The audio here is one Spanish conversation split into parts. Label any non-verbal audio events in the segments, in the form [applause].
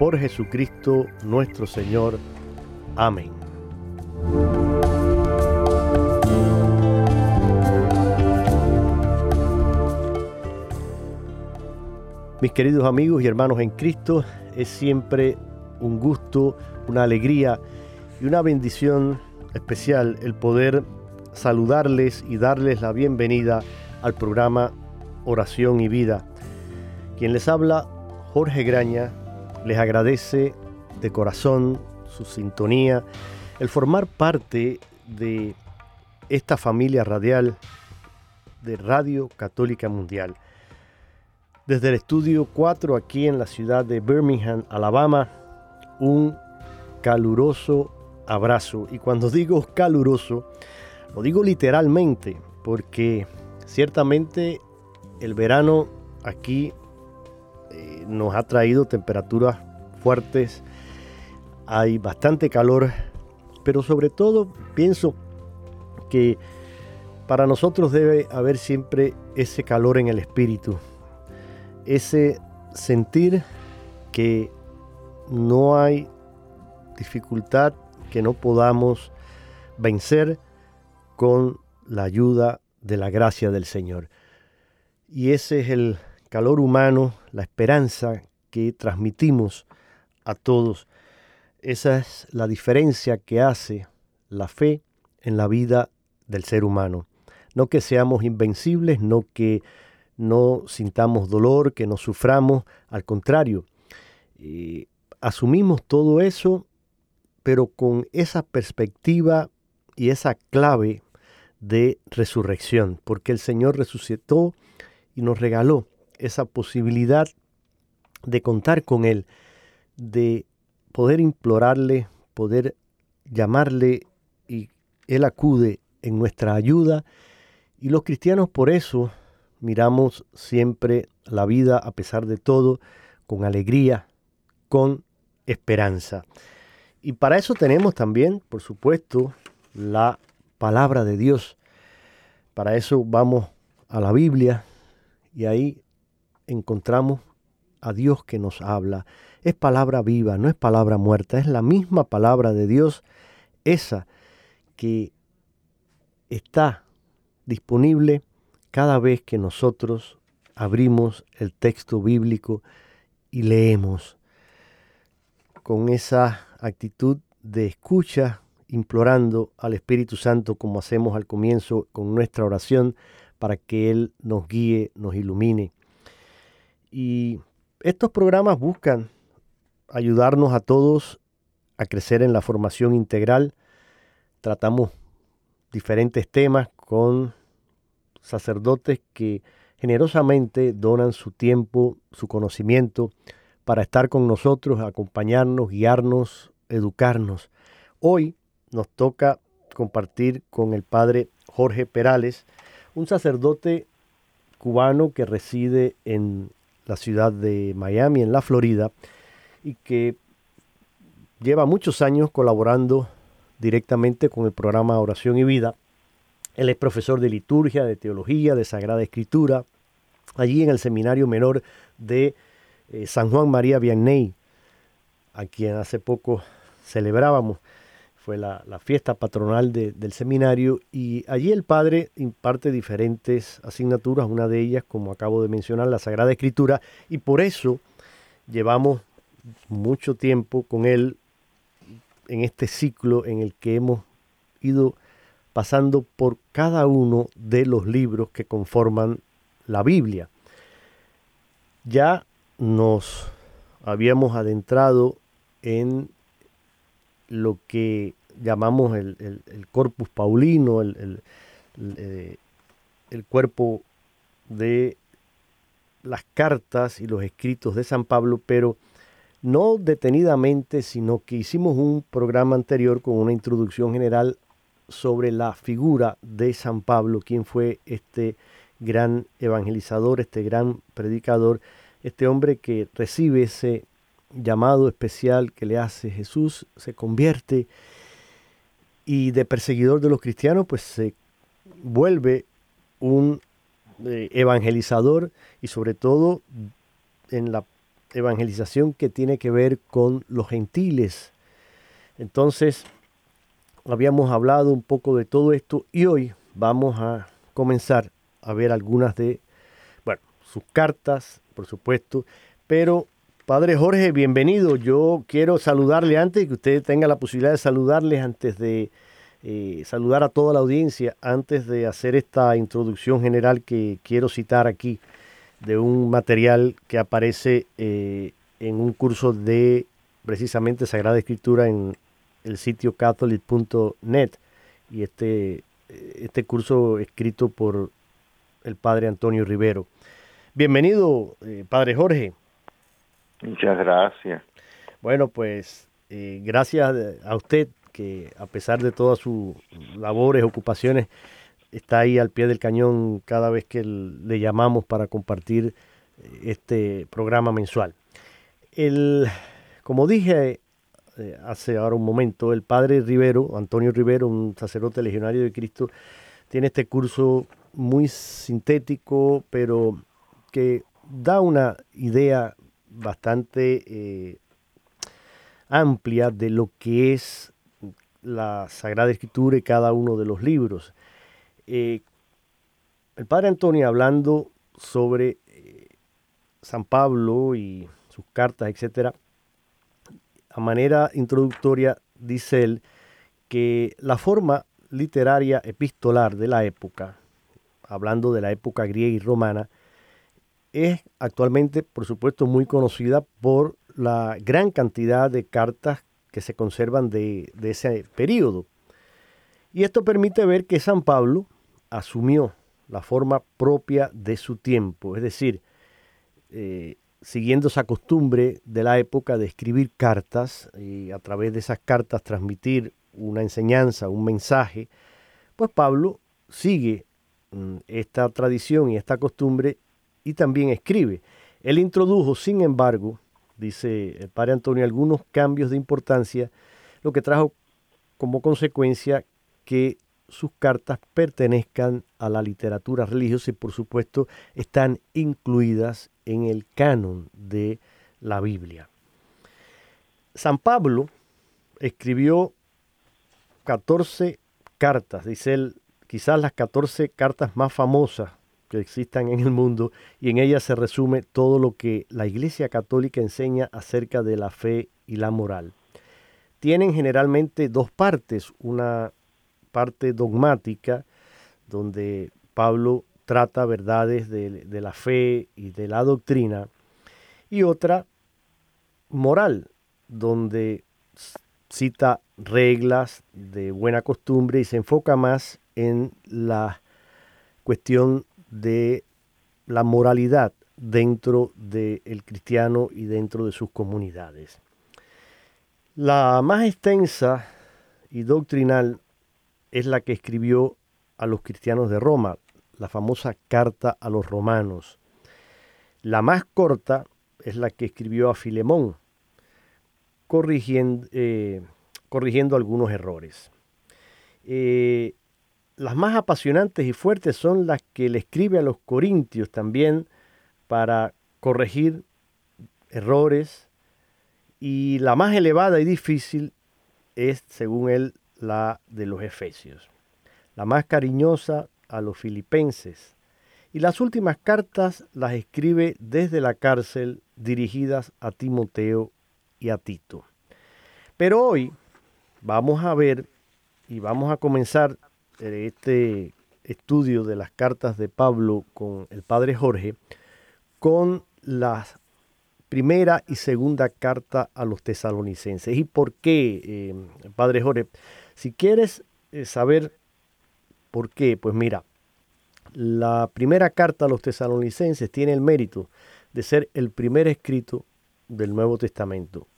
por Jesucristo nuestro Señor. Amén. Mis queridos amigos y hermanos en Cristo, es siempre un gusto, una alegría y una bendición especial el poder saludarles y darles la bienvenida al programa Oración y Vida. Quien les habla, Jorge Graña, les agradece de corazón su sintonía, el formar parte de esta familia radial de Radio Católica Mundial. Desde el estudio 4 aquí en la ciudad de Birmingham, Alabama, un caluroso abrazo. Y cuando digo caluroso, lo digo literalmente, porque ciertamente el verano aquí eh, nos ha traído temperaturas fuertes, hay bastante calor, pero sobre todo pienso que para nosotros debe haber siempre ese calor en el espíritu, ese sentir que no hay dificultad que no podamos vencer con la ayuda de la gracia del Señor. Y ese es el calor humano, la esperanza que transmitimos a todos. Esa es la diferencia que hace la fe en la vida del ser humano. No que seamos invencibles, no que no sintamos dolor, que no suframos, al contrario, eh, asumimos todo eso, pero con esa perspectiva y esa clave de resurrección, porque el Señor resucitó y nos regaló esa posibilidad de contar con Él, de poder implorarle, poder llamarle y Él acude en nuestra ayuda. Y los cristianos por eso miramos siempre la vida a pesar de todo con alegría, con esperanza. Y para eso tenemos también, por supuesto, la palabra de Dios. Para eso vamos a la Biblia y ahí encontramos a Dios que nos habla. Es palabra viva, no es palabra muerta, es la misma palabra de Dios, esa que está disponible cada vez que nosotros abrimos el texto bíblico y leemos con esa actitud de escucha, implorando al Espíritu Santo como hacemos al comienzo con nuestra oración para que Él nos guíe, nos ilumine. Y estos programas buscan ayudarnos a todos a crecer en la formación integral. Tratamos diferentes temas con sacerdotes que generosamente donan su tiempo, su conocimiento para estar con nosotros, acompañarnos, guiarnos, educarnos. Hoy nos toca compartir con el padre Jorge Perales, un sacerdote cubano que reside en la ciudad de Miami, en la Florida, y que lleva muchos años colaborando directamente con el programa Oración y Vida. Él es profesor de liturgia, de teología, de Sagrada Escritura, allí en el Seminario Menor de eh, San Juan María Vianney, a quien hace poco celebrábamos. Fue la, fiesta patronal del seminario y allí el padre imparte diferentes asignaturas, una de ellas, como acabo de mencionar, la Sagrada Escritura, y por eso llevamos mucho tiempo con él en este ciclo en el que hemos ido pasando por cada uno de los libros que conforman la Biblia. Ya nos habíamos adentrado en lo que llamamos el, corpus paulino, el, eh, el, cuerpo de las cartas y los escritos de San Pablo, pero no detenidamente, sino que hicimos un programa anterior con una introducción general sobre la figura de San Pablo, quien fue este gran evangelizador, este gran predicador, este hombre que recibe ese llamado especial que le hace Jesús, se convierte y de perseguidor de los cristianos, pues se vuelve un eh, evangelizador y sobre todo en la evangelización que tiene que ver con los gentiles. Entonces, habíamos hablado un poco de todo esto y hoy vamos a comenzar a ver algunas de, bueno, sus cartas, por supuesto, pero Padre Jorge, bienvenido. Yo quiero saludarle antes que usted tenga la posibilidad de saludarles antes de eh, saludar a toda la audiencia, antes de hacer esta introducción general que quiero citar aquí de un material que aparece eh, en un curso de precisamente Sagrada Escritura en el sitio catholic.net y este, este curso escrito por el padre Antonio Rivero. Bienvenido, eh, padre Jorge. Muchas gracias. Bueno, pues eh, gracias a usted que a pesar de todas sus labores, ocupaciones, está ahí al pie del cañón cada vez que le llamamos para compartir eh, este programa mensual. El, como dije eh, hace ahora un momento, el padre Rivero, Antonio Rivero, un sacerdote legionario de Cristo, tiene este curso muy sintético, pero que da una idea bastante eh, amplia de lo que es la Sagrada Escritura y cada uno de los libros. Eh, el padre Antonio hablando sobre eh, San Pablo y sus cartas, etcétera, a manera introductoria dice él que la forma literaria epistolar de la época, hablando de la época griega y romana, es actualmente, por supuesto, muy conocida por la gran cantidad de cartas que se conservan de, ese periodo. Y esto permite ver que San Pablo asumió la forma propia de su tiempo, es decir, eh, siguiendo esa costumbre de la época de escribir cartas y a través de esas cartas transmitir una enseñanza, un mensaje, pues Pablo sigue mm, esta tradición y esta costumbre y también escribe. Él introdujo, sin embargo, dice el padre Antonio, algunos cambios de importancia, lo que trajo como consecuencia que sus cartas pertenezcan a la literatura religiosa y por supuesto están incluidas en el canon de la Biblia. San Pablo escribió 14 cartas, dice él, quizás las 14 cartas más famosas que existan en el mundo y en ella se resume todo lo que la Iglesia Católica enseña acerca de la fe y la moral. Tienen generalmente dos partes, una parte dogmática donde Pablo trata verdades de, de la fe y de la doctrina y otra moral donde cita reglas de buena costumbre y se enfoca más en la cuestión de la moralidad dentro del cristiano y dentro de sus comunidades. La más extensa y doctrinal es la que escribió a los cristianos de Roma, la famosa carta a los romanos. La más corta es la que escribió a Filemón. corrigiendo, eh, algunos errores. Eh, las más apasionantes y fuertes son las que le escribe a los corintios también para corregir errores. Y la más elevada y difícil es, según él, la de los efesios. La más cariñosa a los filipenses. Y las últimas cartas las escribe desde la cárcel dirigidas a Timoteo y a Tito. Pero hoy vamos a ver y vamos a comenzar este estudio de las cartas de Pablo con el padre Jorge con la primera y segunda carta a los tesalonicenses. ¿Y por qué, eh, padre Jorge? Si quieres eh, saber por qué, pues mira, la primera carta a los tesalonicenses tiene el mérito de ser el primer escrito del Nuevo Testamento.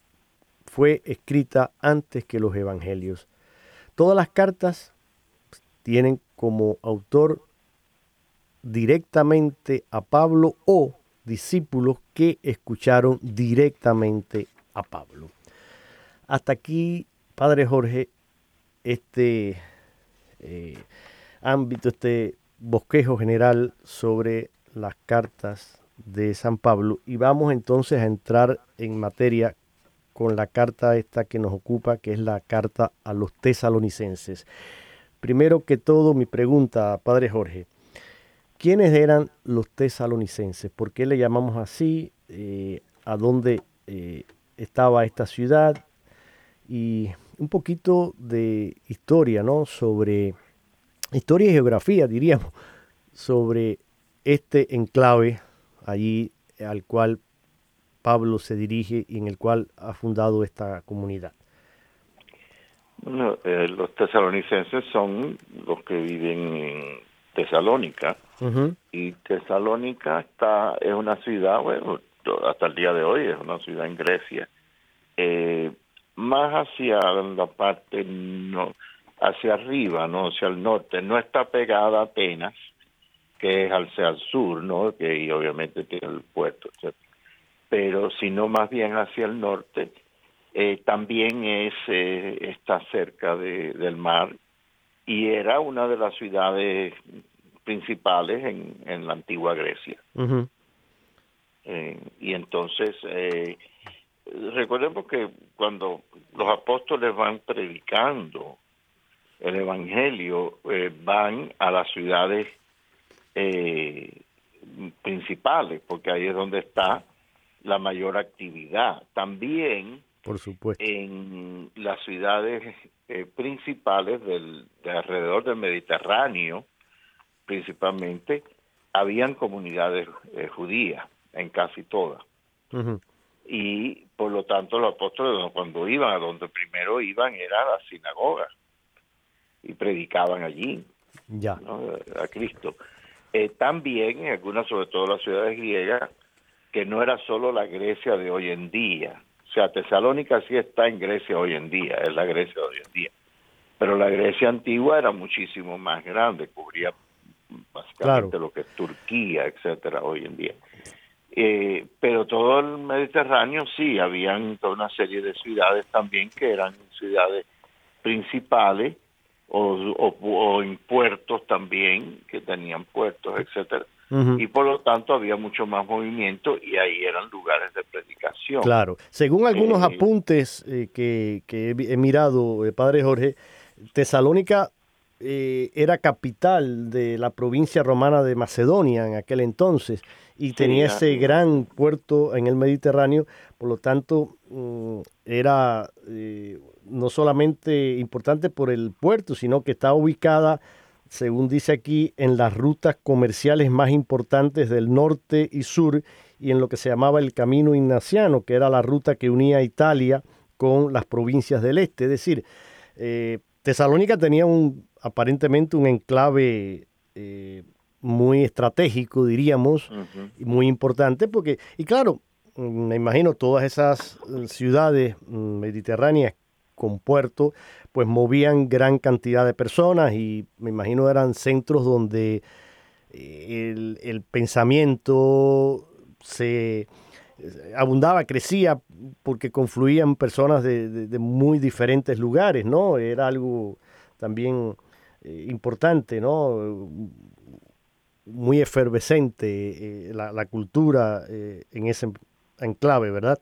Fue escrita antes que los evangelios. Todas las cartas tienen como autor directamente a Pablo o discípulos que escucharon directamente a Pablo. Hasta aquí, Padre Jorge, este eh, ámbito, este bosquejo general sobre las cartas de San Pablo y vamos entonces a entrar en materia con la carta esta que nos ocupa, que es la carta a los tesalonicenses. Primero que todo, mi pregunta, Padre Jorge, ¿quiénes eran los tesalonicenses? ¿Por qué le llamamos así? Eh, ¿A dónde eh, estaba esta ciudad? Y un poquito de historia, ¿no? Sobre historia y geografía, diríamos, sobre este enclave allí al cual Pablo se dirige y en el cual ha fundado esta comunidad. Bueno, eh, los tesalonicenses son los que viven en Tesalónica. Y Tesalónica está es una ciudad, bueno, hasta el día de hoy es una ciudad en Grecia, eh, más hacia la parte no, hacia arriba, no hacia el norte, no está pegada a Atenas, que es hacia el sur, ¿no? Que y obviamente tiene el puerto, etc. Pero sino más bien hacia el norte, eh, también es eh, está cerca de, del mar y era una de las ciudades principales en, en la antigua Grecia. Eh, y entonces recordemos que cuando los apóstoles van predicando el Evangelio eh, van a las ciudades eh, principales, porque ahí es donde está la mayor actividad. También, por supuesto, en las ciudades eh, principales del, de alrededor del Mediterráneo, principalmente, habían comunidades judías, en casi todas. Y por lo tanto los apóstoles cuando iban a donde primero iban era a la sinagoga y predicaban allí ya. a Cristo. Eh, también en algunas, sobre todo las ciudades griegas, que no era solo la Grecia de hoy en día. O sea, Tesalónica sí está en Grecia hoy en día, es la Grecia de hoy en día. Pero la Grecia antigua era muchísimo más grande, cubría básicamente lo que es Turquía, etcétera, hoy en día. Eh, pero todo el Mediterráneo sí, habían toda una serie de ciudades también que eran ciudades principales o, en puertos también, que tenían puertos, etcétera. Y por lo tanto había mucho más movimiento y ahí eran lugares de predicación. Claro, según algunos eh, apuntes eh, que, he mirado, eh, Padre Jorge, Tesalónica era capital de la provincia romana de Macedonia en aquel entonces y tenía ese gran puerto en el Mediterráneo, por lo tanto mm, era no solamente importante por el puerto, sino que está ubicada, según dice aquí, en las rutas comerciales más importantes del norte y sur y en lo que se llamaba el Camino Ignaciano, que era la ruta que unía Italia con las provincias del este. Es decir, eh, Tesalónica tenía un, aparentemente un enclave eh, muy estratégico, diríamos, y muy importante, porque, y claro, me imagino todas esas eh, ciudades mm, mediterráneas con pues movían gran cantidad de personas y me imagino eran centros donde eh, el, pensamiento se abundaba, crecía, porque confluían personas de, muy diferentes lugares, ¿no? Era algo también eh, importante, ¿no? Muy efervescente eh, la, cultura eh, en ese enclave, ¿verdad?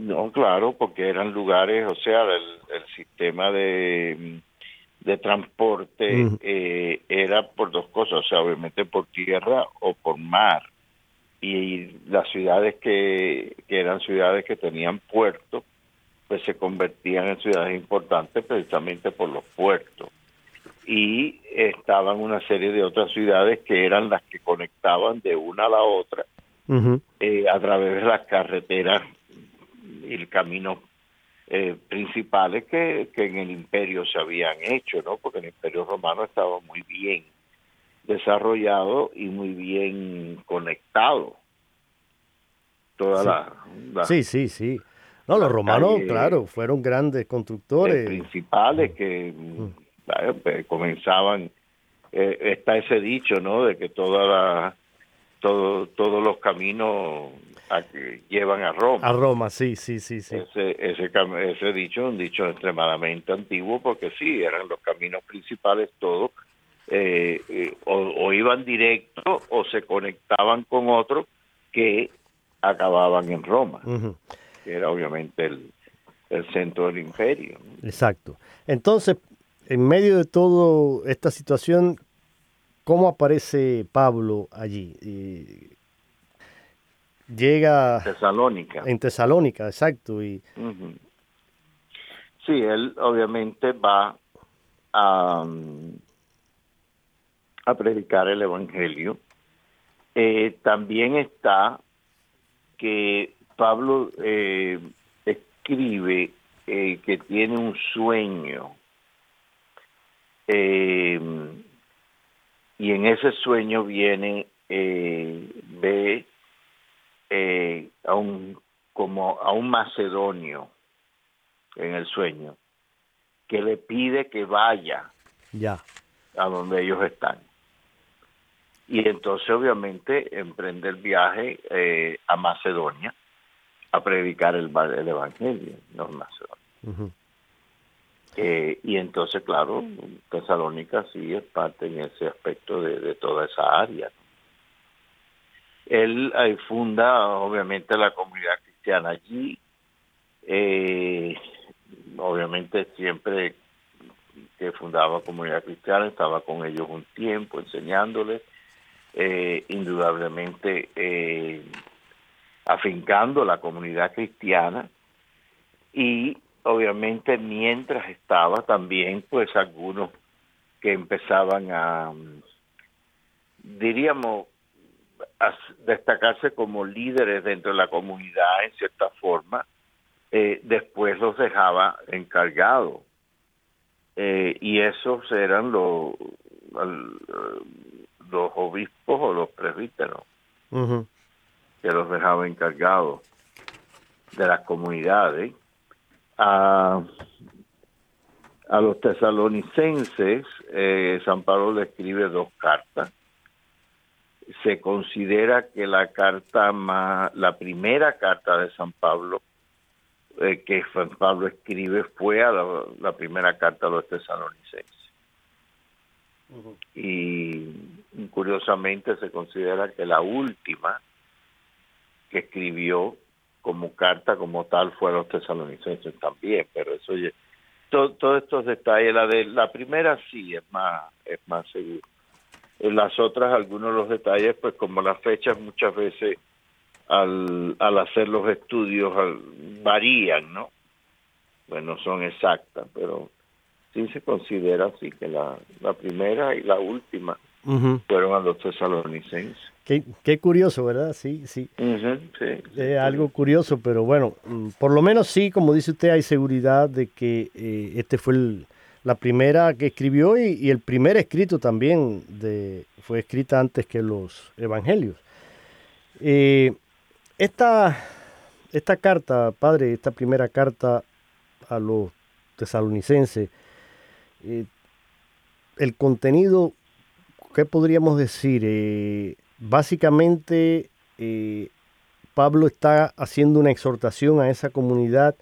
No, claro, porque eran lugares, o sea, el sistema de de transporte eh, era por dos cosas, o sea, obviamente por tierra o por mar. Y las ciudades que, que eran ciudades que tenían puertos, pues se convertían en ciudades importantes precisamente por los puertos. Y estaban una serie de otras ciudades que eran las que conectaban de una a la otra eh, a través de las carreteras y el camino eh, principales que, que, en el imperio se habían hecho, ¿no? Porque el imperio romano estaba muy bien desarrollado y muy bien conectado. Toda La, Sí, sí, sí. No, los romanos, claro, fueron grandes constructores. Principales que mm. pues, comenzaban, eh, está ese dicho, ¿no? De que toda la, todo, todos los caminos que llevan a Roma. A Roma, sí, sí, sí, sí. Ese, ese, ese dicho es un dicho extremadamente antiguo porque sí, eran los caminos principales todos, eh, eh, o, iban directo o se conectaban con otros que acababan en Roma, que era obviamente el, el centro del imperio. Exacto. Entonces, en medio de toda esta situación, ¿cómo aparece Pablo allí? Llega Tesalónica. En Tesalónica, exacto. Y... Sí, él obviamente va a, a predicar el Evangelio. Eh, también está que Pablo eh, escribe eh, que tiene un sueño y en ese sueño viene, ve eh, a un como a un macedonio en el sueño que le pide que vaya ya. a donde ellos están. Y entonces obviamente emprende el viaje eh, a Macedonia a predicar el, el evangelio los macedonios eh, y entonces claro Tesalónica sí es parte en ese aspecto de, de toda esa área él funda obviamente la comunidad cristiana allí. Eh, obviamente siempre que fundaba comunidad cristiana estaba con ellos un tiempo enseñándoles, eh, indudablemente eh, afincando la comunidad cristiana y obviamente mientras estaba también pues algunos que empezaban a diríamos destacarse como líderes dentro de la comunidad en cierta forma, eh, después los dejaba encargados. Eh, y esos eran los, los obispos o los presbíteros, que los dejaba encargados de las comunidades. A, a los tesalonicenses, eh, San Pablo le escribe dos cartas se considera que la carta más, la primera carta de San Pablo eh, que San Pablo escribe fue a la, primera carta de los tesalonicenses. Y curiosamente se considera que la última que escribió como carta como tal fue a los tesalonicenses también, pero eso todos estos detalles, la de la primera sí es más es más seguro. En las otras, algunos de los detalles, pues como las fechas muchas veces al, al hacer los estudios varían, ¿no? Pues no son exactas, pero sí se considera así que la, la primera y la última fueron a los tesalonicenses. Qué, qué curioso, ¿verdad? Sí, sí. sí, algo curioso, pero bueno, mm, por lo menos sí, como dice usted, hay seguridad de que eh, este fue el, la primera que escribió y, el primer escrito también fue escrita antes que los evangelios. Eh, esta, esta carta, padre, esta primera carta a los tesalonicenses, eh, el contenido, ¿qué podríamos decir? Eh, básicamente Pablo está haciendo una exhortación a esa comunidad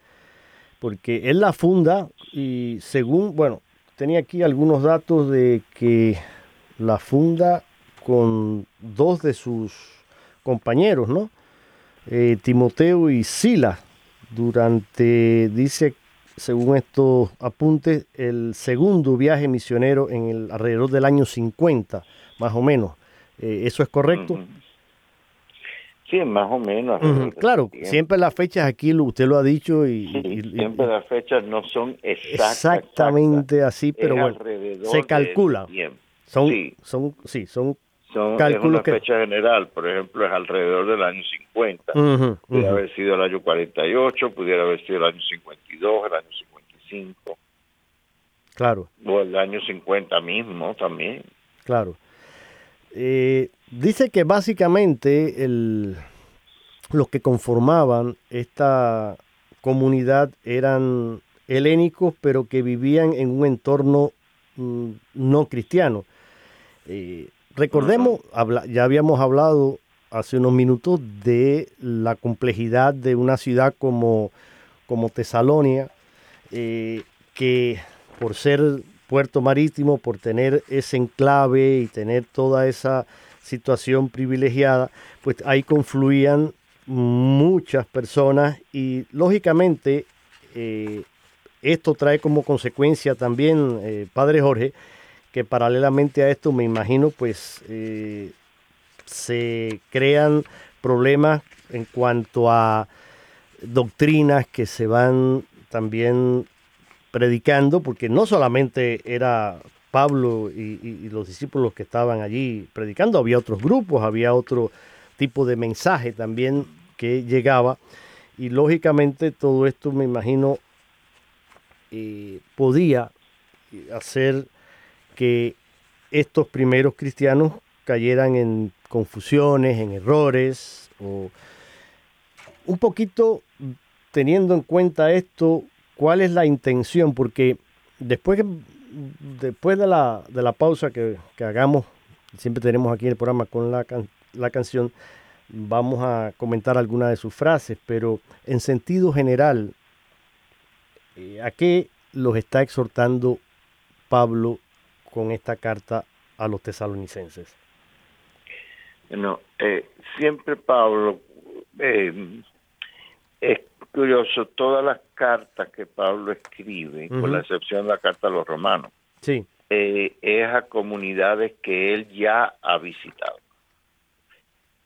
porque él la funda y según, bueno, tenía aquí algunos datos de que la funda con dos de sus compañeros, ¿no? Eh, Timoteo y Sila, durante, dice, según estos apuntes, el segundo viaje misionero en el alrededor del año 50, más o menos. Eh, ¿Eso es correcto? Sí, más o menos. Claro, siempre las fechas aquí, usted lo ha dicho y... siempre las fechas no son exactamente así, pero bueno, se calcula. Son, sí. son, sí, son, son cálculos es una fecha general, por ejemplo, es alrededor del año 50. pudiera haber sido el año 48, pudiera haber sido el año 52, el año 55. Claro. O el año 50 mismo también. Claro. Eh, dice que básicamente el, los que conformaban esta comunidad eran helénicos, pero que vivían en un entorno mm, no cristiano. Eh, recordemos, ya habíamos hablado hace unos minutos de la complejidad de una ciudad como, como Tesalonia, eh, que por ser puerto marítimo, por tener ese enclave y tener toda esa situación privilegiada, pues ahí confluían muchas personas y lógicamente eh, esto trae como consecuencia también, eh, Padre Jorge, que paralelamente a esto me imagino pues eh, se crean problemas en cuanto a doctrinas que se van también predicando, porque no solamente era Pablo y, los discípulos que estaban allí predicando, había otros grupos, había otro tipo de mensaje también que llegaba. Y lógicamente todo esto me imagino eh, podía hacer que estos primeros cristianos cayeran en confusiones, en errores, o un poquito teniendo en cuenta esto, cuál es la intención, porque después, después de, la, de la pausa que, hagamos, siempre tenemos aquí el programa con la, la canción, vamos a comentar algunas de sus frases, pero en sentido general, eh, ¿a qué los está exhortando Pablo con esta carta a los tesalonicenses? Bueno, eh, siempre Pablo, eh, curioso, todas las cartas que Pablo escribe, con la excepción de la carta a los romanos, sí. Eh, es a comunidades que él ya ha visitado,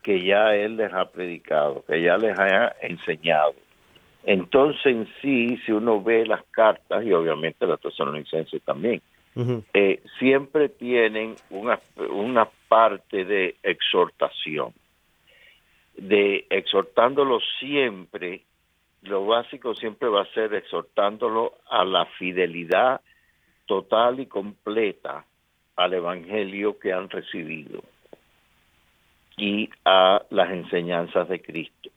que ya él les ha predicado, que ya les ha enseñado. Entonces, en sí, si uno ve las cartas, y obviamente las tesalonicenses también, eh, siempre tienen una, una parte de exhortación, de exhortándolo siempre, lo básico siempre va a ser exhortándolo a la fidelidad total y completa al Evangelio que han recibido y a las enseñanzas de Cristo.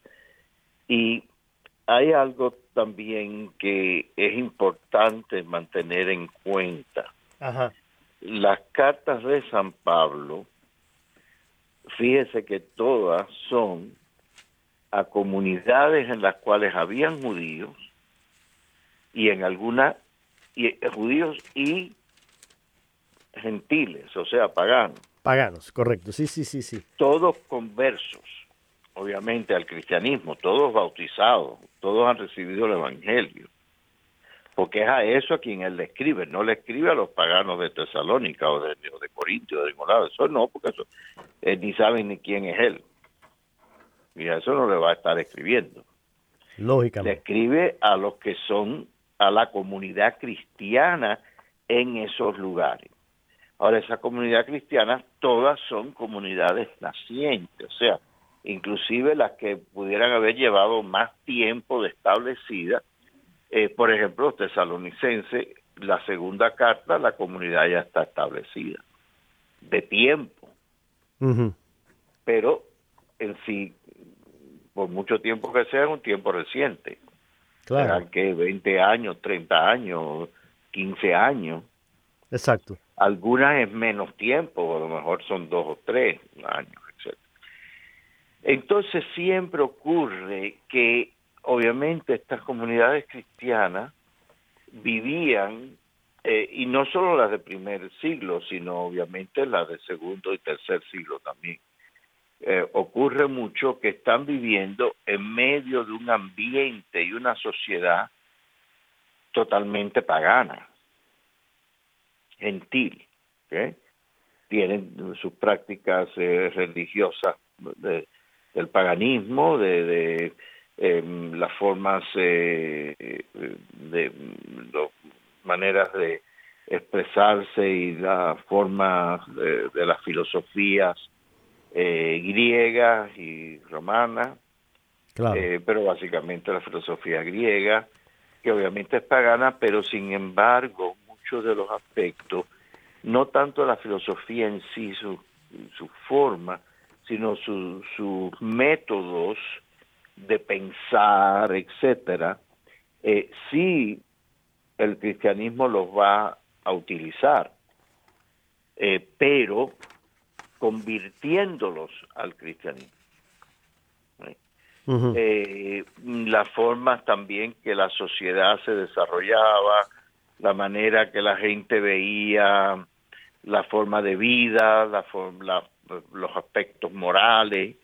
Y hay algo también que es importante mantener en cuenta. Las cartas de San Pablo, fíjese que todas son a comunidades en las cuales habían judíos y en algunas y, eh, judíos y gentiles, o sea, paganos. Paganos, correcto, sí, sí, sí, sí. Todos conversos, obviamente, al cristianismo, todos bautizados, todos han recibido el Evangelio porque es a eso a quien él le escribe, no le escribe a los paganos de Tesalónica o de, o de Corintio o de ningún eso no, porque eso eh, ni saben ni quién es él. Y a eso no le va a estar escribiendo. Lógicamente. Le escribe a los que son a la comunidad cristiana en esos lugares. Ahora, esa comunidad cristiana, todas son comunidades nacientes, o sea, inclusive las que pudieran haber llevado más tiempo de establecida, eh, por ejemplo, los tesalonicenses, la segunda carta, la comunidad ya está establecida, de tiempo. Pero en sí, por mucho tiempo que sea, es un tiempo reciente. Claro. que 20 años, 30 años, 15 años. Exacto. Algunas es menos tiempo, a lo mejor son dos o tres años, etc. Entonces siempre ocurre que obviamente estas comunidades cristianas vivían, eh, y no solo las de primer siglo, sino obviamente las de segundo y tercer siglo también. Eh, ocurre mucho que están viviendo en medio de un ambiente y una sociedad totalmente pagana, gentil. Tienen sus prácticas eh, religiosas del paganismo, de, em, las formas, eh, de maneras de expresarse y las formas de, las filosofías eh, griegas y romanas, pero básicamente la filosofía griega, que obviamente es pagana, pero sin embargo muchos de los aspectos, no tanto la filosofía en sí, su, su forma, sino sus métodos de pensar, etcétera, eh, sí el cristianismo los va a utilizar, eh, pero convirtiéndolos al cristianismo. Eh, las formas también que la sociedad se desarrollaba, la manera que la gente veía la forma de vida, la, los aspectos morales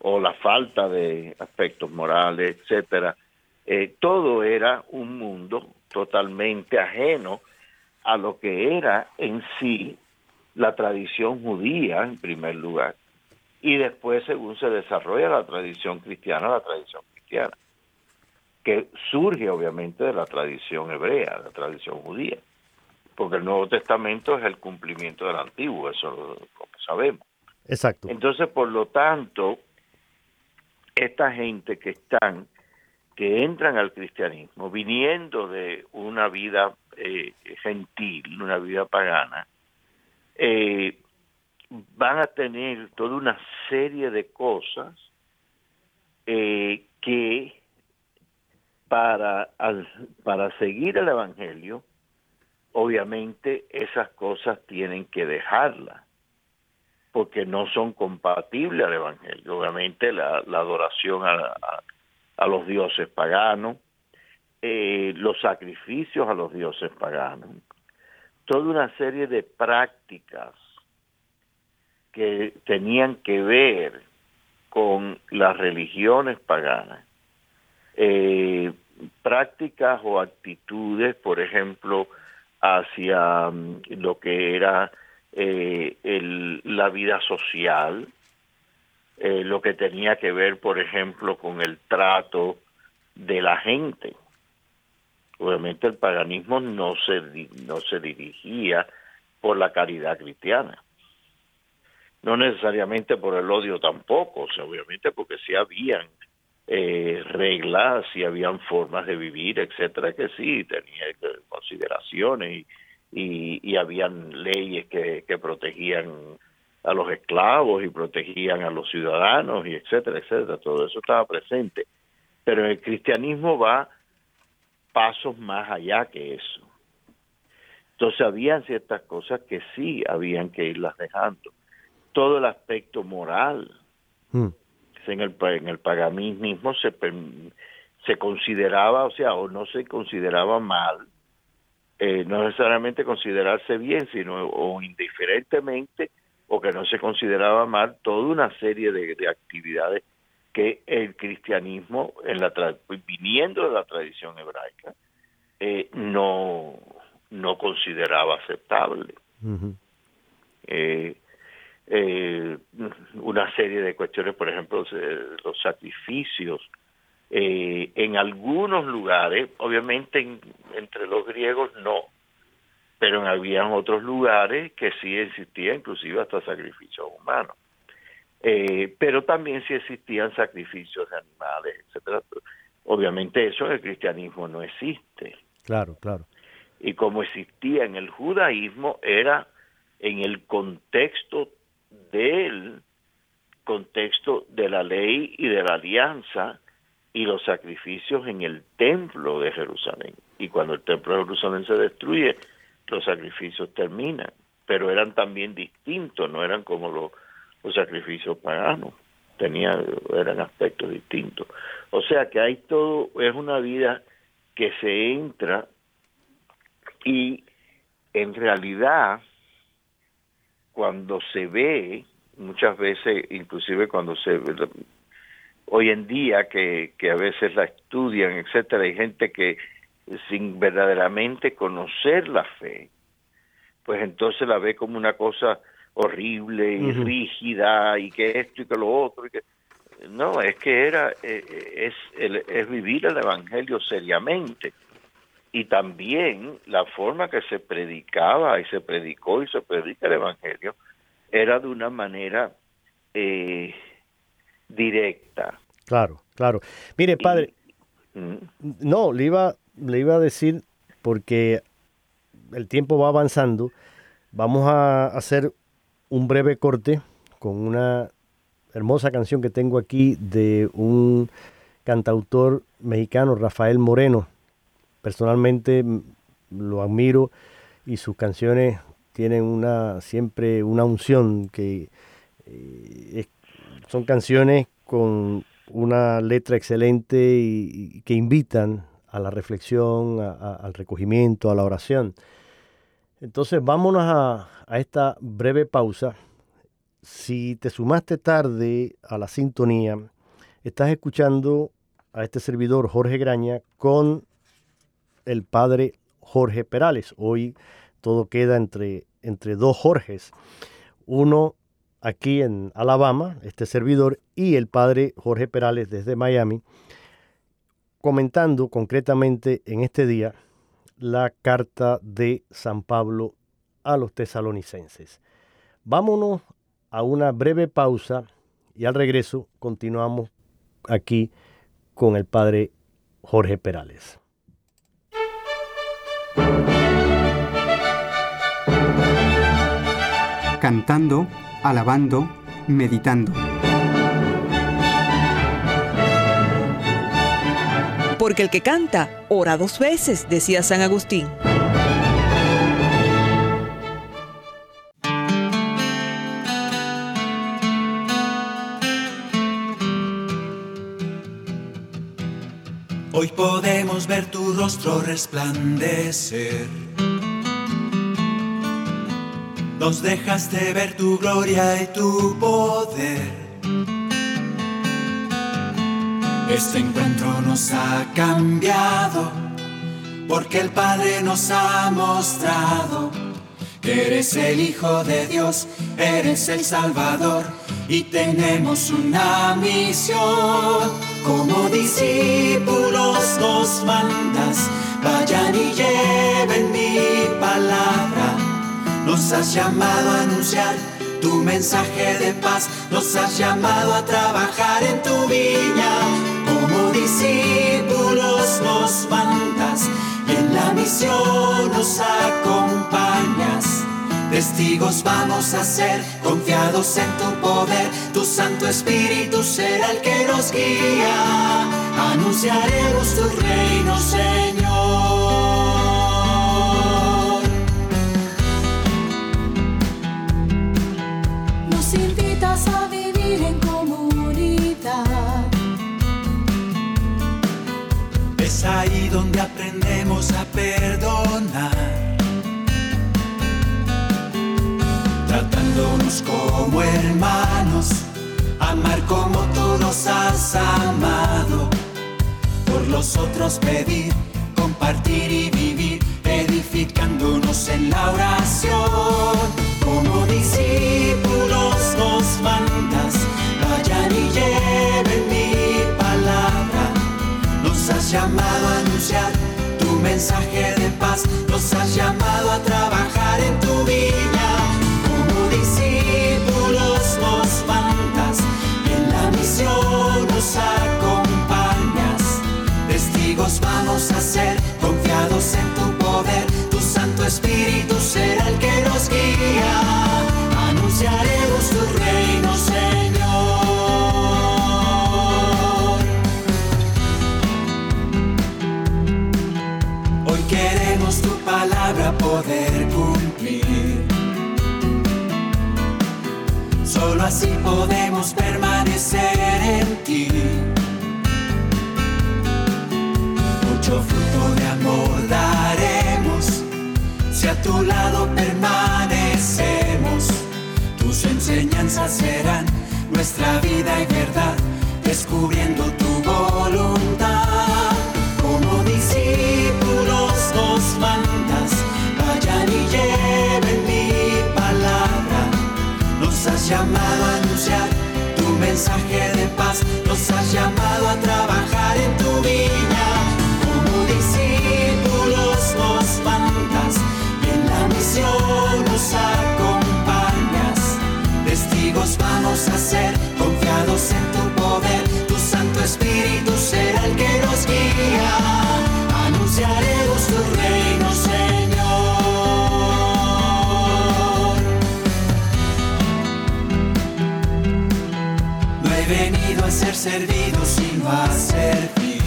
o la falta de aspectos morales, etcétera. Eh, todo era un mundo totalmente ajeno a lo que era en sí la tradición judía en primer lugar y después según se desarrolla la tradición cristiana, la tradición cristiana, que surge obviamente de la tradición hebrea, de la tradición judía, porque el Nuevo Testamento es el cumplimiento del Antiguo, eso lo, sabemos. Exacto. Entonces, por lo tanto, esta gente que están, que entran al cristianismo, viniendo de una vida eh, gentil, una vida pagana, eh, van a tener toda una serie de cosas eh, que para, para seguir el Evangelio, obviamente esas cosas tienen que dejarlas, porque no son compatibles al Evangelio. Obviamente la, adoración a, los dioses paganos, eh, los sacrificios a los dioses paganos, toda una serie de prácticas que tenían que ver con las religiones paganas, eh, prácticas o actitudes, por ejemplo, hacia mm, lo que era eh, la vida social, eh, lo que tenía que ver, por ejemplo, con el trato de la gente. Obviamente el paganismo no se, no se dirigía por la caridad cristiana no necesariamente por el odio tampoco, obviamente porque sí habían eh, reglas, sí habían formas de vivir, etcétera, que sí tenía consideraciones y, y, habían leyes que, que protegían a los esclavos y protegían a los ciudadanos y etcétera, etcétera, todo eso estaba presente. Pero el cristianismo va pasos más allá que eso. Entonces habían ciertas cosas que sí habían que irlas dejando todo el aspecto moral. Hmm. En el, en el paganismo se, se consideraba, o sea, o no se consideraba mal, eh, no necesariamente considerarse bien, sino o indiferentemente, o que no se consideraba mal toda una serie de, actividades que el cristianismo, en la viniendo de la tradición hebraica, eh, no, no consideraba aceptable. eh, eh, una serie de cuestiones, por ejemplo, los sacrificios. En algunos lugares, obviamente entre los griegos no, pero en habían otros lugares que sí existía inclusive hasta sacrificios humanos. Eh, pero también sí existían sacrificios de animales, etcétera. Obviamente eso en el cristianismo no existe. Claro, claro. Y como existía en el judaísmo, era en el contexto del contexto de la ley y de la alianza y los sacrificios en el templo de Jerusalén. Y cuando el templo de Jerusalén se destruye, los sacrificios terminan, pero eran también distintos, no eran como los, los sacrificios paganos. tenía, eran aspectos distintos. O sea que hay todo, es una vida que se entra y en realidad cuando se ve, muchas veces, inclusive cuando se hoy en día que, que a veces la estudian, etcétera, hay gente que sin verdaderamente conocer la fe, pues entonces la ve como una cosa horrible y rígida y que esto y que lo otro y que no es que era eh, es es vivir el evangelio seriamente. Y también la forma que se predicaba y se predicó y se predica el evangelio era de una manera eh, directa. Claro claro. Mire padre ¿Mm? no le iba le iba a decir porque el tiempo va avanzando vamos a hacer un breve corte con una hermosa canción que tengo aquí de un cantautor mexicano, Rafael Moreno. Personalmente lo admiro y sus canciones tienen una siempre una unción que eh, son canciones con una letra excelente y, que invitan a la reflexión, al recogimiento, a la oración. Entonces vámonos a, esta breve pausa. Si te sumaste tarde a la sintonía, estás escuchando a este servidor Jorge Graña con el padre Jorge Perales. Hoy todo queda entre, entre dos Jorges. Uno aquí en Alabama, este servidor, y el padre Jorge Perales desde Miami, comentando concretamente en este día la carta de San Pablo a los tesalonicenses. Vámonos a una breve pausa y al regreso continuamos aquí con el padre Jorge Perales. Cantando, alabando, meditando. Porque el que canta ora dos veces, decía San Agustín. Hoy podemos ver tu rostro resplandecer. Nos dejaste ver tu gloria y tu poder. Este encuentro nos ha cambiado porque el Padre nos ha mostrado que eres el Hijo de Dios, eres el Salvador y tenemos una misión. Como discípulos nos mandas, vayan y lleven mi palabra. Nos has llamado a anunciar tu mensaje de paz, nos has llamado a trabajar en tu viña discípulos nos mandas y en la misión nos acompañas. Testigos vamos a ser, confiados en tu poder, tu Santo Espíritu será el que nos guía. Anunciaremos tu reino, Señor. Es ahí donde aprendemos a perdonar. Tratándonos como hermanos, amar como tú nos has amado. Por los otros pedir, compartir y vivir, edificándonos en la oración. Como discípulos nos mandas, llamado a anunciar tu mensaje de paz, nos has llamado a trabajar en tu viña. Poder cumplir. Solo así podemos permanecer en ti. Mucho fruto de amor daremos si a tu lado permanecemos. Tus enseñanzas serán nuestra vida y verdad, descubriendo tu voluntad. Llamado a anunciar tu mensaje de paz, nos has llamado a trabajar en tu servido, sino a servir.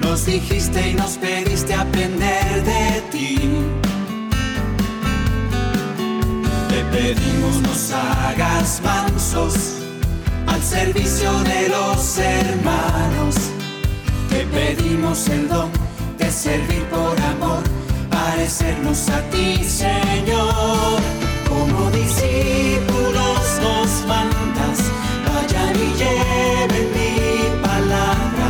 Nos dijiste y nos pediste aprender de ti. Te pedimos nos hagas mansos al servicio de los hermanos. Te pedimos el don de servir por amor, parecernos a ti, Señor. Como discípulos nos mandas, vayan y lleven mi palabra.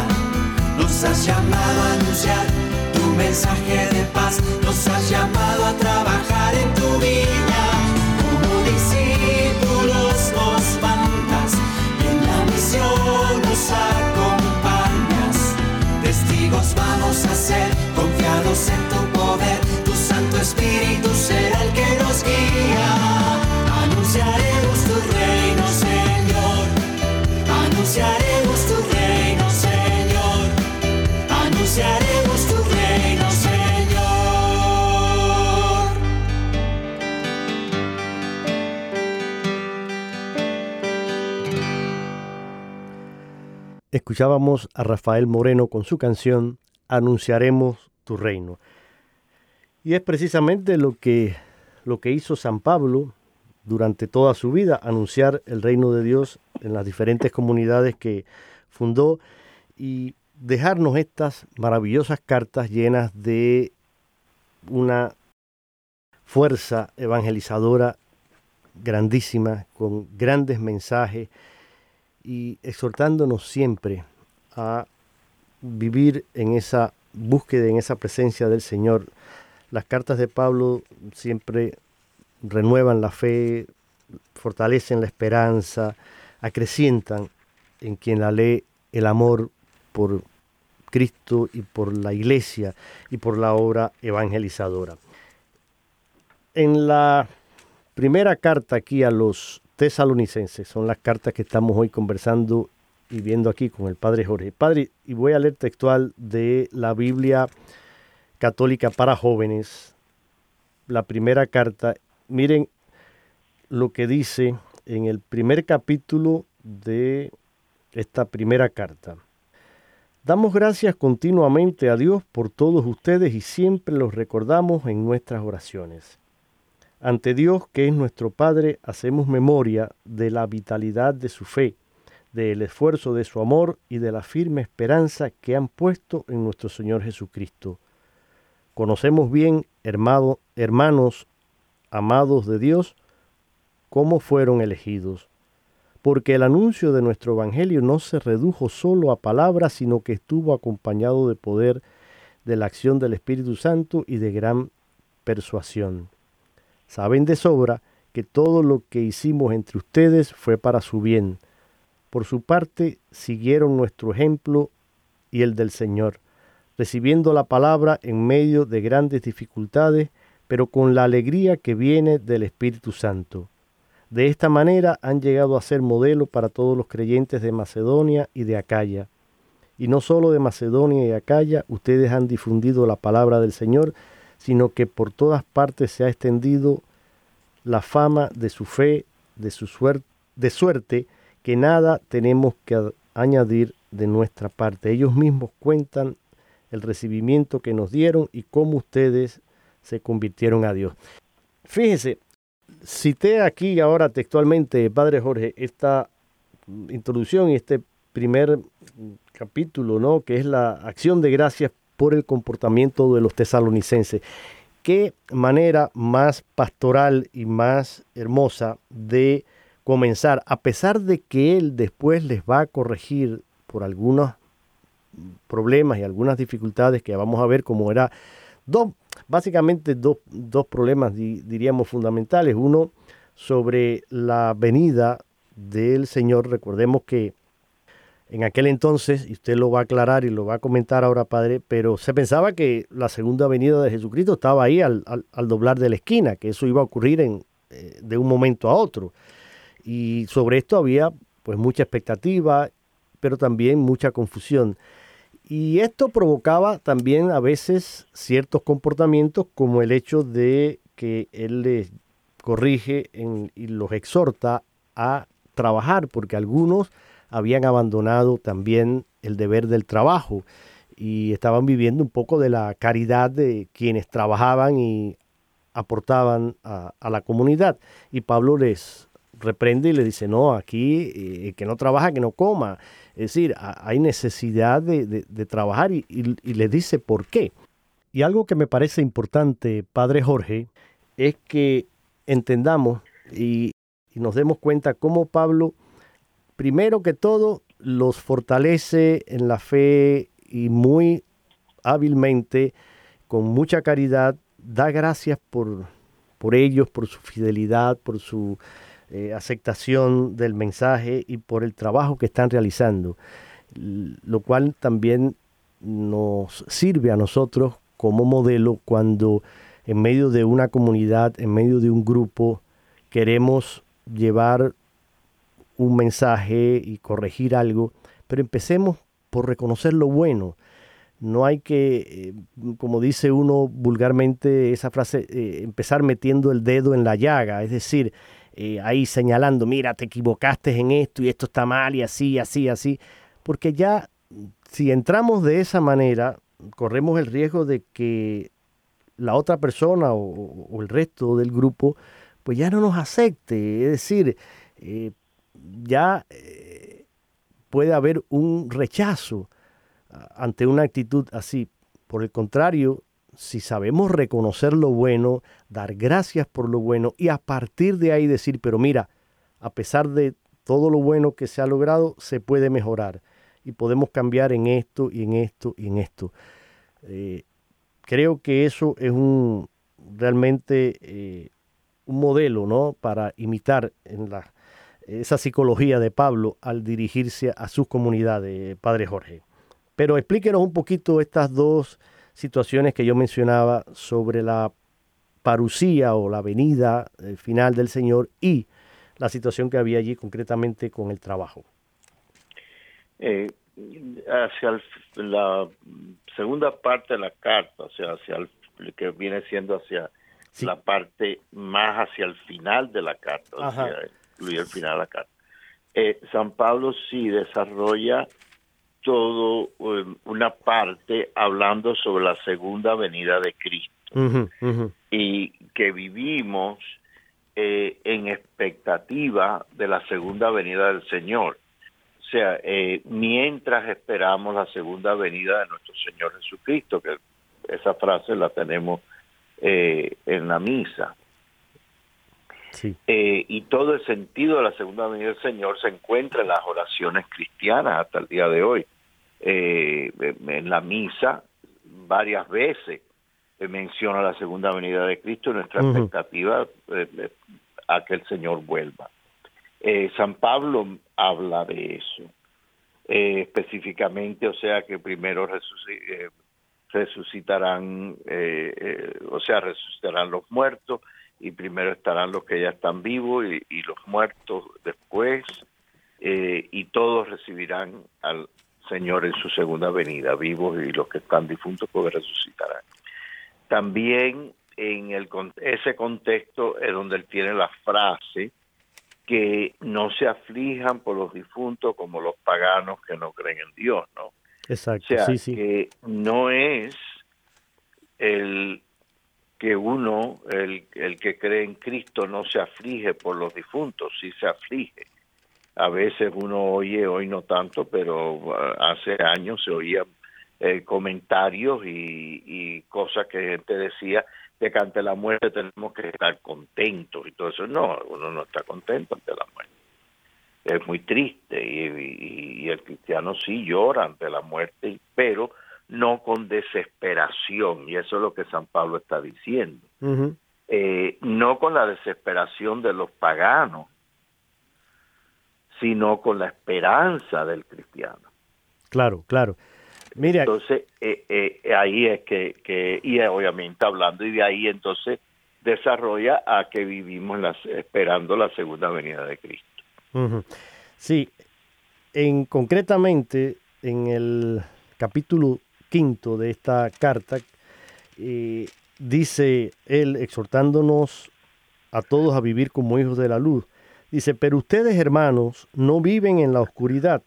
Nos has llamado a anunciar tu mensaje de paz, nos has llamado a trabajar en tu viña. Como discípulos nos mandas y en la misión nos acompañas. Testigos vamos a ser, confiados en tu Escuchábamos a Rafael Moreno con su canción Anunciaremos tu reino. Y es precisamente lo que, lo que hizo San Pablo durante toda su vida, anunciar el reino de Dios en las diferentes comunidades que fundó y dejarnos estas maravillosas cartas llenas de una fuerza evangelizadora grandísima, con grandes mensajes y exhortándonos siempre a vivir en esa búsqueda, en esa presencia del Señor. Las cartas de Pablo siempre renuevan la fe, fortalecen la esperanza, acrecientan en quien la lee el amor por Cristo y por la iglesia y por la obra evangelizadora. En la primera carta aquí a los tesalonicenses, son las cartas que estamos hoy conversando y viendo aquí con el Padre Jorge. Padre, y voy a leer textual de la Biblia católica para jóvenes, la primera carta. Miren lo que dice en el primer capítulo de esta primera carta. Damos gracias continuamente a Dios por todos ustedes y siempre los recordamos en nuestras oraciones. Ante Dios, que es nuestro Padre, hacemos memoria de la vitalidad de su fe, del esfuerzo de su amor y de la firme esperanza que han puesto en nuestro Señor Jesucristo. Conocemos bien, hermano, hermanos amados de Dios, cómo fueron elegidos, porque el anuncio de nuestro Evangelio no se redujo solo a palabras, sino que estuvo acompañado de poder, de la acción del Espíritu Santo y de gran persuasión. Saben de sobra que todo lo que hicimos entre ustedes fue para su bien. Por su parte, siguieron nuestro ejemplo y el del Señor, recibiendo la palabra en medio de grandes dificultades, pero con la alegría que viene del Espíritu Santo. De esta manera han llegado a ser modelo para todos los creyentes de Macedonia y de Acaya. Y no solo de Macedonia y Acaya, ustedes han difundido la palabra del Señor, sino que por todas partes se ha extendido la fama de su fe, de su suerte, de suerte que nada tenemos que añadir de nuestra parte. Ellos mismos cuentan el recibimiento que nos dieron y cómo ustedes se convirtieron a Dios. Fíjense, cité aquí ahora textualmente, Padre Jorge, esta introducción y este primer capítulo, ¿no? Que es la acción de gracias por el comportamiento de los tesalonicenses. Qué manera más pastoral y más hermosa de comenzar, a pesar de que él después les va a corregir por algunos problemas y algunas dificultades que vamos a ver, como era dos, básicamente dos, dos problemas, diríamos, fundamentales. Uno sobre la venida del Señor. Recordemos que en aquel entonces, y usted lo va a aclarar y lo va a comentar ahora, Padre, pero se pensaba que la segunda venida de Jesucristo estaba ahí al, doblar de la esquina, que eso iba a ocurrir en, eh, de un momento a otro. Y sobre esto había pues mucha expectativa, pero también mucha confusión. Y esto provocaba también a veces ciertos comportamientos como el hecho de que él les corrige y los exhorta a trabajar, porque algunos habían abandonado también el deber del trabajo y estaban viviendo un poco de la caridad de quienes trabajaban y aportaban a, la comunidad. Y Pablo les reprende y le dice, no, aquí eh, que no trabaja, que no coma. Es decir, hay necesidad de, trabajar y, y, les dice por qué. Y algo que me parece importante, Padre Jorge, es que entendamos y, y nos demos cuenta cómo Pablo primero que todo, los fortalece en la fe y muy hábilmente, con mucha caridad, da gracias por, por ellos, por su fidelidad, por su eh, aceptación del mensaje y por el trabajo que están realizando, lo cual también nos sirve a nosotros como modelo cuando en medio de una comunidad, en medio de un grupo, queremos llevar un mensaje y corregir algo, pero empecemos por reconocer lo bueno. No hay que, eh, como dice uno vulgarmente, esa frase, eh, empezar metiendo el dedo en la llaga, es decir, eh, ahí señalando, mira, te equivocaste en esto y esto está mal y así, así, así, porque ya si entramos de esa manera, corremos el riesgo de que la otra persona o, el resto del grupo, pues ya no nos acepte, es decir, ya eh, puede haber un rechazo ante una actitud así. Por el contrario, si sabemos reconocer lo bueno, dar gracias por lo bueno y a partir de ahí decir, pero mira, a pesar de todo lo bueno que se ha logrado, se puede mejorar y podemos cambiar en esto y en esto y en esto. Eh, creo que eso es un realmente eh, un modelo ¿no? para imitar en la, esa psicología de Pablo al dirigirse a sus comunidades, Padre Jorge. Pero explíquenos un poquito estas dos situaciones que yo mencionaba sobre la parucía o la venida eh, final del Señor y la situación que había allí concretamente con el trabajo. Eh, hacia la segunda parte de la carta, o sea, hacia el, que viene siendo hacia la parte más hacia el final de la carta, o sea, incluye al final acá. Eh, San Pablo sí desarrolla todo um, una parte hablando sobre la segunda venida de Cristo y que vivimos eh, en expectativa de la segunda venida del Señor. O sea, eh, mientras esperamos la segunda venida de nuestro Señor Jesucristo, que esa frase la tenemos en la misa. Eh, y todo el sentido de la segunda venida del Señor se encuentra en las oraciones cristianas hasta el día de hoy. Eh, en la misa, varias veces menciona la segunda venida de Cristo y nuestra expectativa eh, a que el Señor vuelva. San Pablo habla de eso específicamente, o sea que primero resucitarán, o sea, resucitarán los muertos, y primero estarán los que ya están vivos y, los muertos después, eh, y todos recibirán al Señor en su segunda venida, vivos y los que están difuntos pues resucitarán. También en el, ese contexto es donde él tiene la frase que no se aflijan por los difuntos como los paganos que no creen en Dios, ¿no? Exacto, o sea, que no es el que uno, el, el que cree en Cristo, no se aflige por los difuntos, sí se aflige. A veces uno oye, hoy no tanto, pero uh, hace años se oían eh, comentarios y, y cosas que gente decía de que ante la muerte tenemos que estar contentos y todo eso. No, uno no está contento ante la muerte. Es muy triste y, y el cristiano sí llora ante la muerte, pero no con desesperación, y eso es lo que San Pablo está diciendo. eh, no con la desesperación de los paganos, sino con la esperanza del cristiano. Claro, claro. Mira, entonces eh, eh, ahí es que, que, y obviamente hablando, y de ahí entonces desarrolla a que vivimos las, esperando la segunda venida de Cristo. Uh Sí, en concretamente en el capítulo quinto de esta carta, eh, dice él exhortándonos a todos a vivir como hijos de la luz. Dice, pero ustedes hermanos no viven en la oscuridad.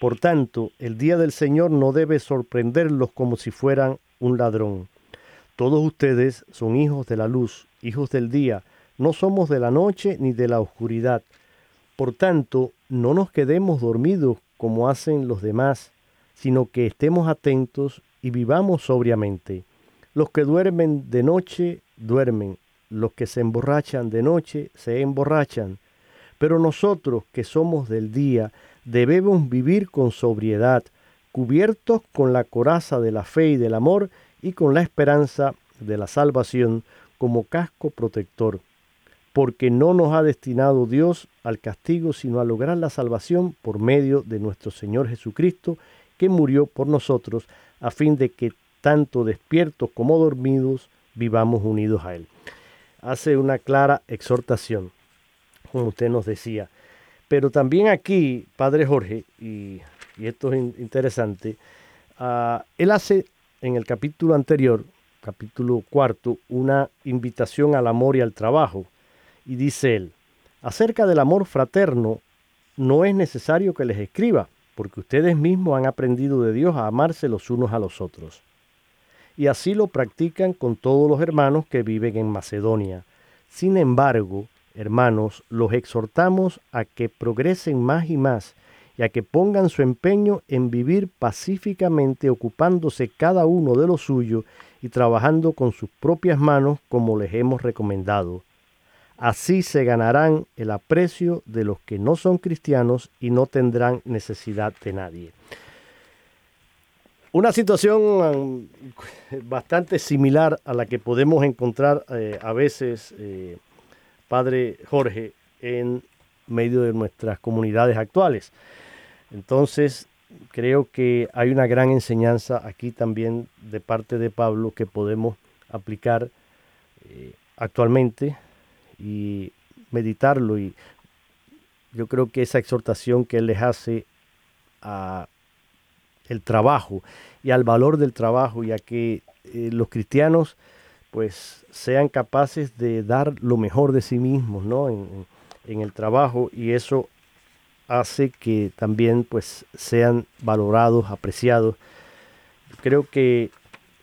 Por tanto, el día del Señor no debe sorprenderlos como si fueran un ladrón. Todos ustedes son hijos de la luz, hijos del día. No somos de la noche ni de la oscuridad. Por tanto, no nos quedemos dormidos como hacen los demás, sino que estemos atentos y vivamos sobriamente. Los que duermen de noche, duermen. Los que se emborrachan de noche, se emborrachan. Pero nosotros que somos del día, debemos vivir con sobriedad, cubiertos con la coraza de la fe y del amor y con la esperanza de la salvación como casco protector, porque no nos ha destinado Dios al castigo, sino a lograr la salvación por medio de nuestro Señor Jesucristo, que murió por nosotros, a fin de que tanto despiertos como dormidos vivamos unidos a Él. Hace una clara exhortación, como usted nos decía. Pero también aquí, Padre Jorge, y, y esto es interesante, uh, él hace en el capítulo anterior, capítulo cuarto, una invitación al amor y al trabajo. Y dice él, acerca del amor fraterno, no es necesario que les escriba, porque ustedes mismos han aprendido de Dios a amarse los unos a los otros. Y así lo practican con todos los hermanos que viven en Macedonia. Sin embargo, hermanos, los exhortamos a que progresen más y más y a que pongan su empeño en vivir pacíficamente ocupándose cada uno de lo suyo y trabajando con sus propias manos como les hemos recomendado. Así se ganarán el aprecio de los que no son cristianos y no tendrán necesidad de nadie. Una situación um, bastante similar a la que podemos encontrar eh, a veces, eh, Padre Jorge, en medio de nuestras comunidades actuales. Entonces, creo que hay una gran enseñanza aquí también de parte de Pablo que podemos aplicar eh, actualmente y meditarlo y yo creo que esa exhortación que él les hace a el trabajo y al valor del trabajo y a que eh, los cristianos pues sean capaces de dar lo mejor de sí mismos ¿no? en, el trabajo y eso hace que también pues sean valorados, apreciados. Creo que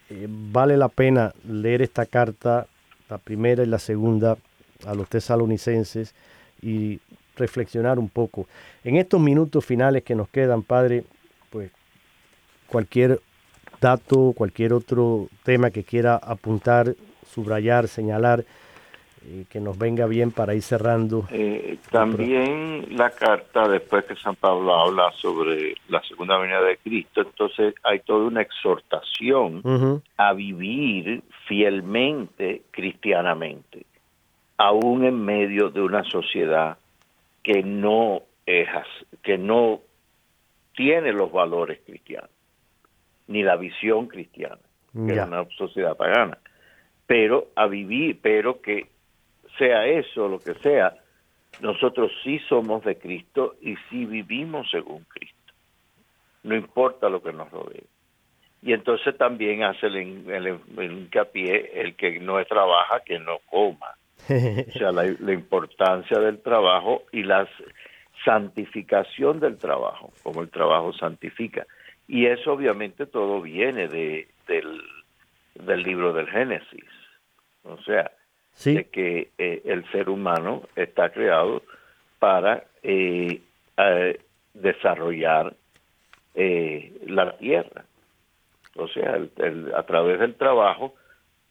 eh, vale la pena leer esta carta, la primera y la segunda, a los tesalonicenses y reflexionar un poco. En estos minutos finales que nos quedan, Padre, pues cualquier dato, cualquier otro tema que quiera apuntar, subrayar, señalar, eh, que nos venga bien para ir cerrando. Eh, también la carta, después que San Pablo habla sobre la segunda venida de Cristo, entonces hay toda una exhortación uh -huh. a vivir fielmente cristianamente aún en medio de una sociedad que no es que no tiene los valores cristianos ni la visión cristiana que yeah. es una sociedad pagana. Pero a vivir pero que sea eso lo que sea nosotros sí somos de Cristo y sí vivimos según Cristo. No importa lo que nos rodee. Y entonces también hace el, el, el hincapié el que no trabaja que no coma [laughs] o sea, la, la, importancia del trabajo y la santificación del trabajo, como el trabajo santifica. Y eso obviamente todo viene de, del, del libro del Génesis. O sea, de que eh, el ser humano está creado para eh, desarrollar la tierra. O sea, a través del trabajo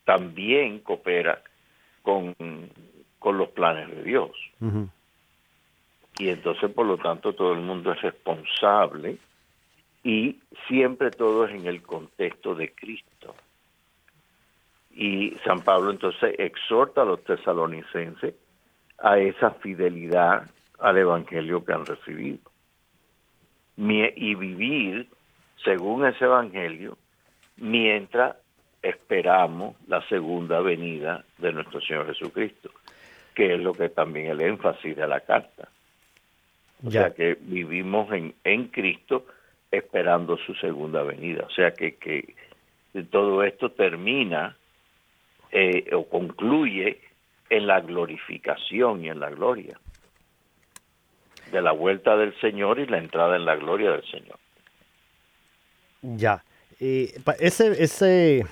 también coopera con, con los planes de Dios. Y entonces, por lo tanto, todo el mundo es responsable y siempre todo es en el contexto de Cristo. Y San Pablo entonces exhorta a los tesalonicenses a esa fidelidad al Evangelio que han recibido. Y vivir según ese Evangelio mientras esperamos la segunda venida de nuestro Señor Jesucristo, que es lo que también el énfasis de la carta. O sea que vivimos en, en Cristo esperando su segunda venida. O sea que, que todo esto termina eh, o concluye en la glorificación y en la gloria de la vuelta del Señor y la entrada en la gloria del Señor. Ya. Eh, ese, ese,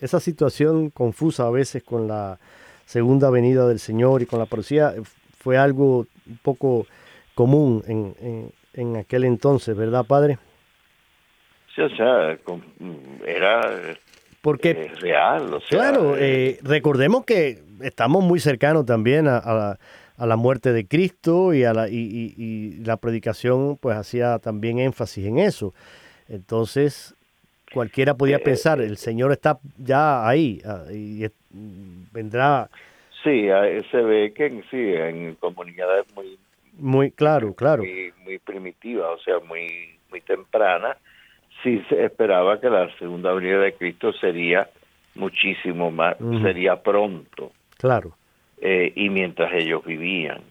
esa situación confusa a veces con la segunda venida del Señor y con la policía fue algo un poco común en, en, en aquel entonces, ¿verdad, Padre? o sea, era porque, eh, real. O sea, claro, eh, eh, recordemos que estamos muy cercanos también a, la, muerte de Cristo y, a la, y, la predicación pues hacía también énfasis en eso. Entonces, cualquiera podía pensar, el Señor está ya ahí ah, y vendrá. Sí, se ve que sí, en comunidades muy... Muy, claro, claro. Muy, muy primitiva, o sea, muy, muy temprana sí se esperaba que la segunda venida de Cristo sería muchísimo más, sería pronto. Claro. Eh, y mientras ellos vivían.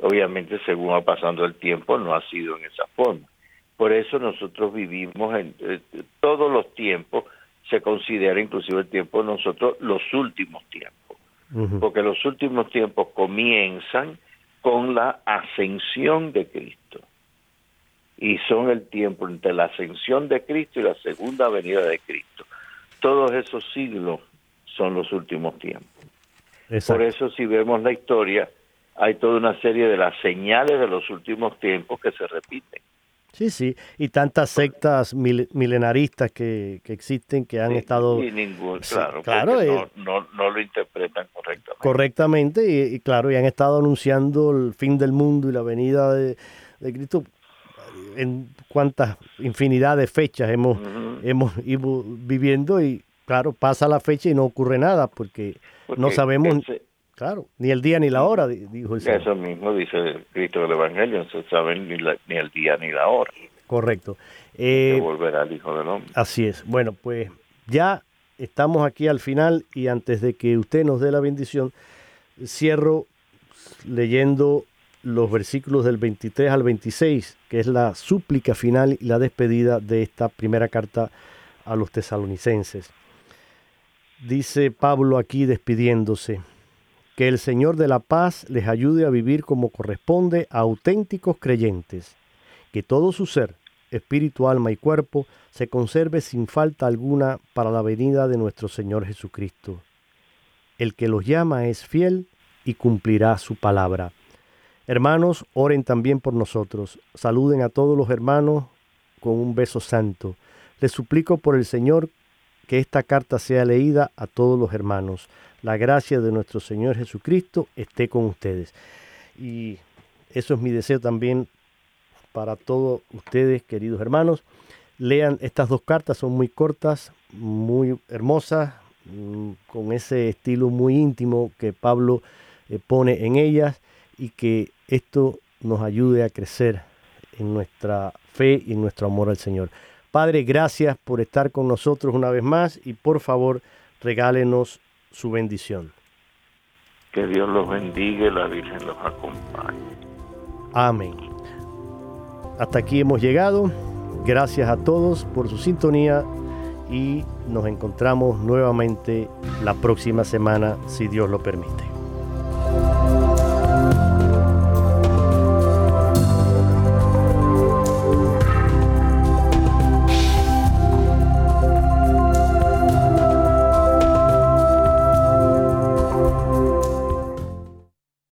Obviamente, según va pasando el tiempo, no ha sido en esa forma. Por eso nosotros vivimos en eh, todos los tiempos, se considera inclusive el tiempo de nosotros los últimos tiempos. Porque los últimos tiempos comienzan con la ascensión de Cristo y son el tiempo entre la ascensión de Cristo y la segunda venida de Cristo. Todos esos siglos son los últimos tiempos. Por eso si vemos la historia, hay toda una serie de las señales de los últimos tiempos que se repiten. Sí, sí, y tantas sectas milenaristas que, existen que han estado... Y ningún, claro, claro eh, no, no, lo interpretan correctamente. Correctamente, y, claro, y han estado anunciando el fin del mundo y la venida de, de Cristo en cuántas infinidad de fechas hemos, hemos ido viviendo y claro, pasa la fecha y no ocurre nada porque, no sabemos, claro, ni el día ni la hora, dijo el Señor. Eso mismo dice Cristo del Evangelio, no se sabe ni, ni el día ni la hora. Correcto. Eh, volverá el Hijo del Hombre. Así es. Bueno, pues ya estamos aquí al final y antes de que usted nos dé la bendición, cierro leyendo los versículos del 23 al 26, que es la súplica final y la despedida de esta primera carta a los tesalonicenses. Dice Pablo aquí despidiéndose, que el Señor de la paz les ayude a vivir como corresponde a auténticos creyentes, que todo su ser, espíritu, alma y cuerpo, se conserve sin falta alguna para la venida de nuestro Señor Jesucristo. El que los llama es fiel y cumplirá su palabra. Hermanos, oren también por nosotros. Saluden a todos los hermanos con un beso santo. Les suplico por el Señor que esta carta sea leída a todos los hermanos. La gracia de nuestro Señor Jesucristo esté con ustedes. Y eso es mi deseo también para todos ustedes, queridos hermanos. Lean estas dos cartas, son muy cortas, muy hermosas, mm, con ese estilo muy íntimo que Pablo eh, pone en ellas y que esto nos ayude a crecer en nuestra fe y en nuestro amor al Señor. Padre, gracias por estar con nosotros una vez más y por favor regálenos su bendición. Que Dios los bendiga y la Virgen los acompañe. Amén. Hasta aquí hemos llegado. Gracias a todos por su sintonía y nos encontramos nuevamente la próxima semana si Dios lo permite.